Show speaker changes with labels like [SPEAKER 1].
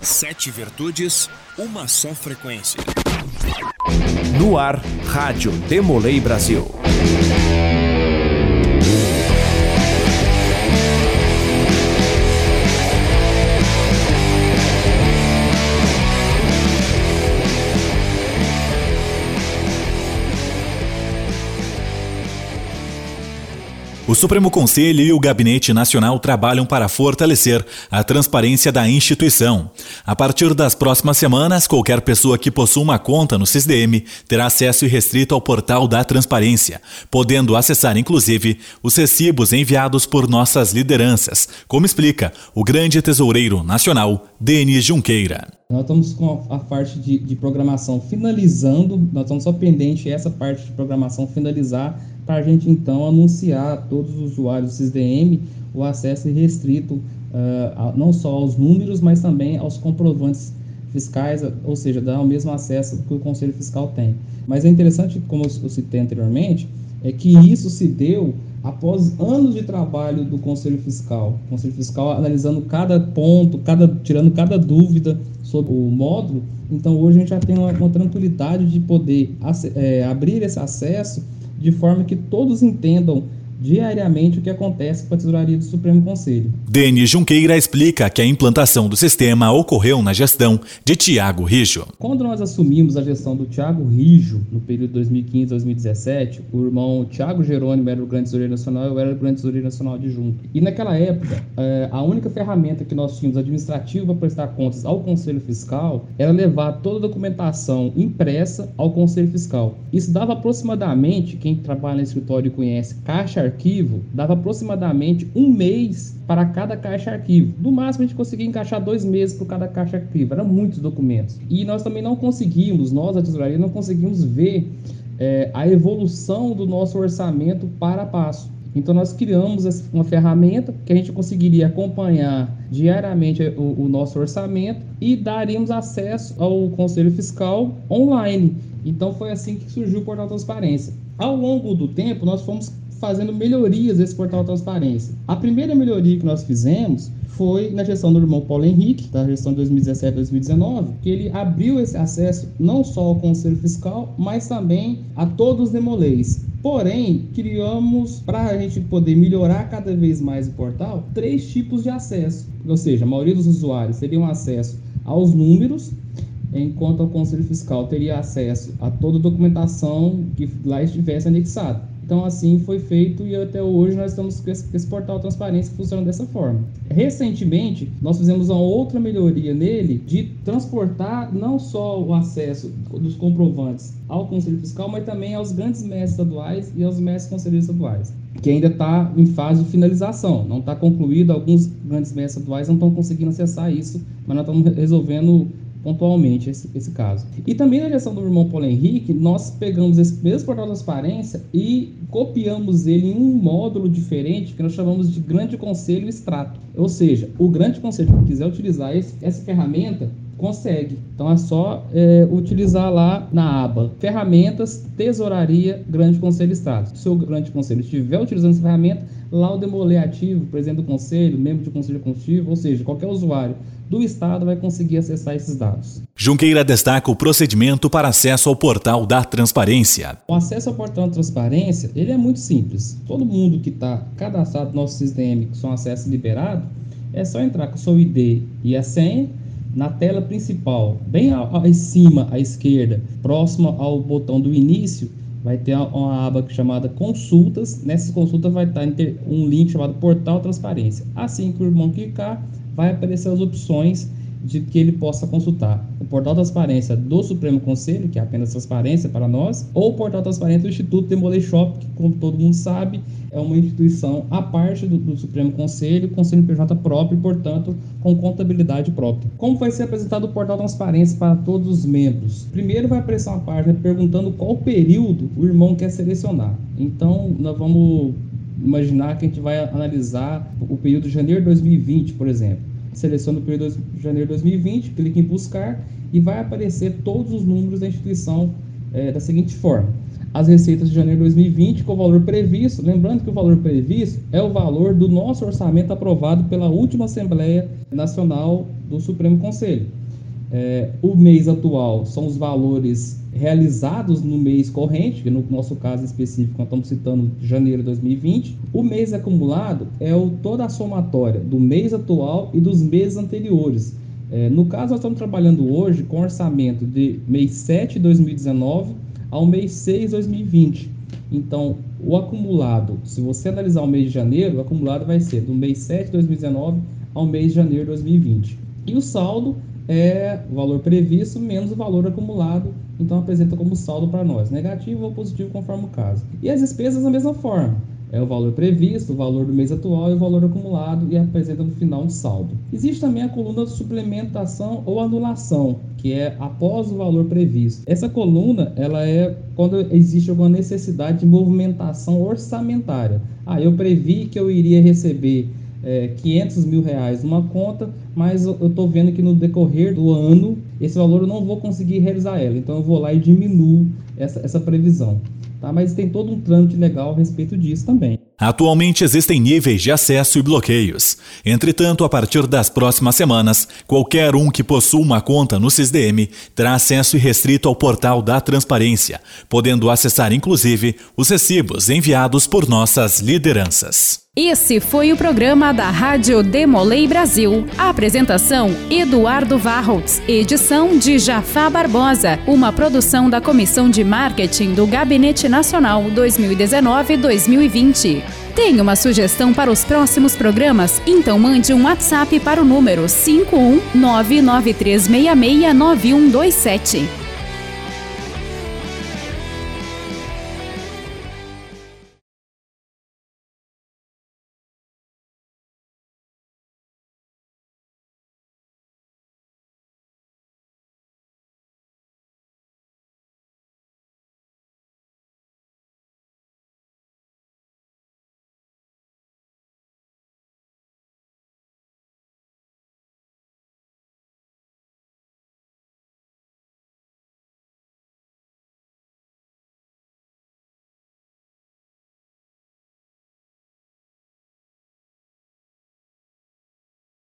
[SPEAKER 1] Sete virtudes, uma só frequência.
[SPEAKER 2] No ar, Rádio Demolei Brasil.
[SPEAKER 3] O Supremo Conselho e o Gabinete Nacional trabalham para fortalecer a transparência da instituição. A partir das próximas semanas, qualquer pessoa que possua uma conta no CISDM terá acesso irrestrito ao portal da transparência, podendo acessar inclusive os recibos enviados por nossas lideranças, como explica o grande tesoureiro nacional, Denis Junqueira.
[SPEAKER 4] Nós estamos com a parte de, de programação finalizando, nós estamos só pendente essa parte de programação finalizar para a gente então anunciar a todos os usuários do SysDM o acesso restrito uh, não só aos números, mas também aos comprovantes fiscais, ou seja, dar o mesmo acesso que o Conselho Fiscal tem. Mas é interessante, como eu citei anteriormente, é que isso se deu após anos de trabalho do Conselho Fiscal. O Conselho Fiscal analisando cada ponto, cada, tirando cada dúvida sobre o módulo. Então hoje a gente já tem uma, uma tranquilidade de poder é, abrir esse acesso de forma que todos entendam diariamente o que acontece com a tesouraria do Supremo Conselho.
[SPEAKER 3] Denis Junqueira explica que a implantação do sistema ocorreu na gestão de Tiago Rijo.
[SPEAKER 4] Quando nós assumimos a gestão do Tiago Rijo, no período 2015-2017, o irmão Tiago Jerônimo era o grande tesoureiro nacional e eu era o grande tesoureiro nacional adjunto. E naquela época, eh, a única ferramenta que nós tínhamos administrativa para prestar contas ao Conselho Fiscal era levar toda a documentação impressa ao Conselho Fiscal. Isso dava aproximadamente, quem trabalha no escritório e conhece, caixa arquivo dava aproximadamente um mês para cada caixa arquivo. No máximo a gente conseguia encaixar dois meses por cada caixa arquivo. Eram muitos documentos. E nós também não conseguimos, nós a tesouraria não conseguimos ver é, a evolução do nosso orçamento para passo. Então nós criamos uma ferramenta que a gente conseguiria acompanhar diariamente o, o, nosso orçamento e daríamos acesso ao Conselho Fiscal online. Então foi assim que surgiu o Portal Transparência. Ao longo do tempo, nós fomos fazendo melhorias nesse portal transparência. A primeira melhoria que nós fizemos foi na gestão do irmão Paulo Henrique, da gestão de 2017-2019, que ele abriu esse acesso não só ao Conselho Fiscal, mas também a todos os demolês. Porém, criamos, para a gente poder melhorar cada vez mais o portal, três tipos de acesso. Ou seja, a maioria dos usuários teriam acesso aos números, enquanto o Conselho Fiscal teria acesso a toda a documentação que lá estivesse anexada. Então, assim foi feito e até hoje nós estamos com esse, esse portal transparência que funciona dessa forma. Recentemente, nós fizemos uma outra melhoria nele de transportar não só o acesso dos comprovantes ao Conselho Fiscal, mas também aos grandes mestres estaduais e aos mestres conselheiros estaduais, que ainda está em fase de finalização, não está concluído, alguns grandes mestres estaduais não estão conseguindo acessar isso, mas nós estamos resolvendo pontualmente esse, esse caso. E também na gestão do irmão Paulo Henrique, nós pegamos esse mesmo portal de transparência e copiamos ele em um módulo diferente que nós chamamos de Grande Conselho Extrato. Ou seja, o Grande Conselho que quiser utilizar esse, essa ferramenta, consegue. Então é só é, utilizar lá na aba Ferramentas, Tesouraria, Grande Conselho Extrato. Se o Grande Conselho estiver utilizando essa ferramenta, lá o Demolê ativo, presidente do conselho, membro do conselho consultivo, ou seja, qualquer usuário do Estado vai conseguir acessar esses dados.
[SPEAKER 3] Junqueira destaca o procedimento para acesso ao portal da transparência.
[SPEAKER 4] O acesso ao portal da transparência ele é muito simples. Todo mundo que está cadastrado no nosso sistema com acesso liberado, é só entrar com o seu ID e a senha na tela principal, bem acima à esquerda, próximo ao botão do início, vai ter uma aba chamada consultas. Nessas consultas vai estar um link chamado portal transparência. Assim que o irmão clicar, vai aparecer as opções de que ele possa consultar o portal transparência do Supremo Conselho, que é apenas transparência para nós, ou o portal transparência do Instituto Demolay Shop, que, como todo mundo sabe, é uma instituição à parte do, do Supremo Conselho, com CNPJ próprio portanto, com contabilidade própria. Como vai ser apresentado o portal transparência para todos os membros? Primeiro vai aparecer uma página perguntando qual período o irmão quer selecionar. Então, nós vamos imaginar que a gente vai analisar o período de janeiro de 2020, por exemplo. Seleciona o período de janeiro de 2020, clica em buscar e vai aparecer todos os números da instituição é, da seguinte forma. as receitas de janeiro de 2020 com o valor previsto. Lembrando que o valor previsto é o valor do nosso orçamento aprovado pela última Assembleia Nacional do Supremo Conselho. É, o mês atual são os valores realizados no mês corrente, que no nosso caso específico, nós estamos citando janeiro de 2020. O mês acumulado é o, toda a somatória do mês atual e dos meses anteriores. É, no caso, nós estamos trabalhando hoje com orçamento de mês 7 de 2019 ao mês 6 de 2020. Então, o acumulado, se você analisar o mês de janeiro, o acumulado vai ser do mês 7 de 2019 ao mês de janeiro de 2020. E o saldo é o valor previsto menos o valor acumulado, então apresenta como saldo para nós, negativo ou positivo conforme o caso. E as despesas da mesma forma é o valor previsto, o valor do mês atual e o valor acumulado e apresenta no final um saldo. Existe também a coluna de suplementação ou anulação, que é após o valor previsto. Essa coluna, ela é quando existe alguma necessidade de movimentação orçamentária. Ah, eu previ que eu iria receber é, 500 mil reais numa conta, mas eu estou vendo que no decorrer do ano esse valor eu não vou conseguir realizar ela, então eu vou lá e diminuo essa, essa previsão. Tá? Mas tem todo um trâmite legal a respeito disso também.
[SPEAKER 3] Atualmente existem níveis de acesso e bloqueios. Entretanto, a partir das próximas semanas, qualquer um que possua uma conta no SISDM terá acesso irrestrito ao portal da transparência, podendo acessar inclusive os recibos enviados por nossas lideranças.
[SPEAKER 5] Esse foi o programa da Rádio Demolei Brasil. A apresentação: Eduardo Varros. Edição de Jafá Barbosa. Uma produção da Comissão de Marketing do Gabinete Nacional 2019-2020. Tem uma sugestão para os próximos programas? Então mande um WhatsApp para o número 51993669127.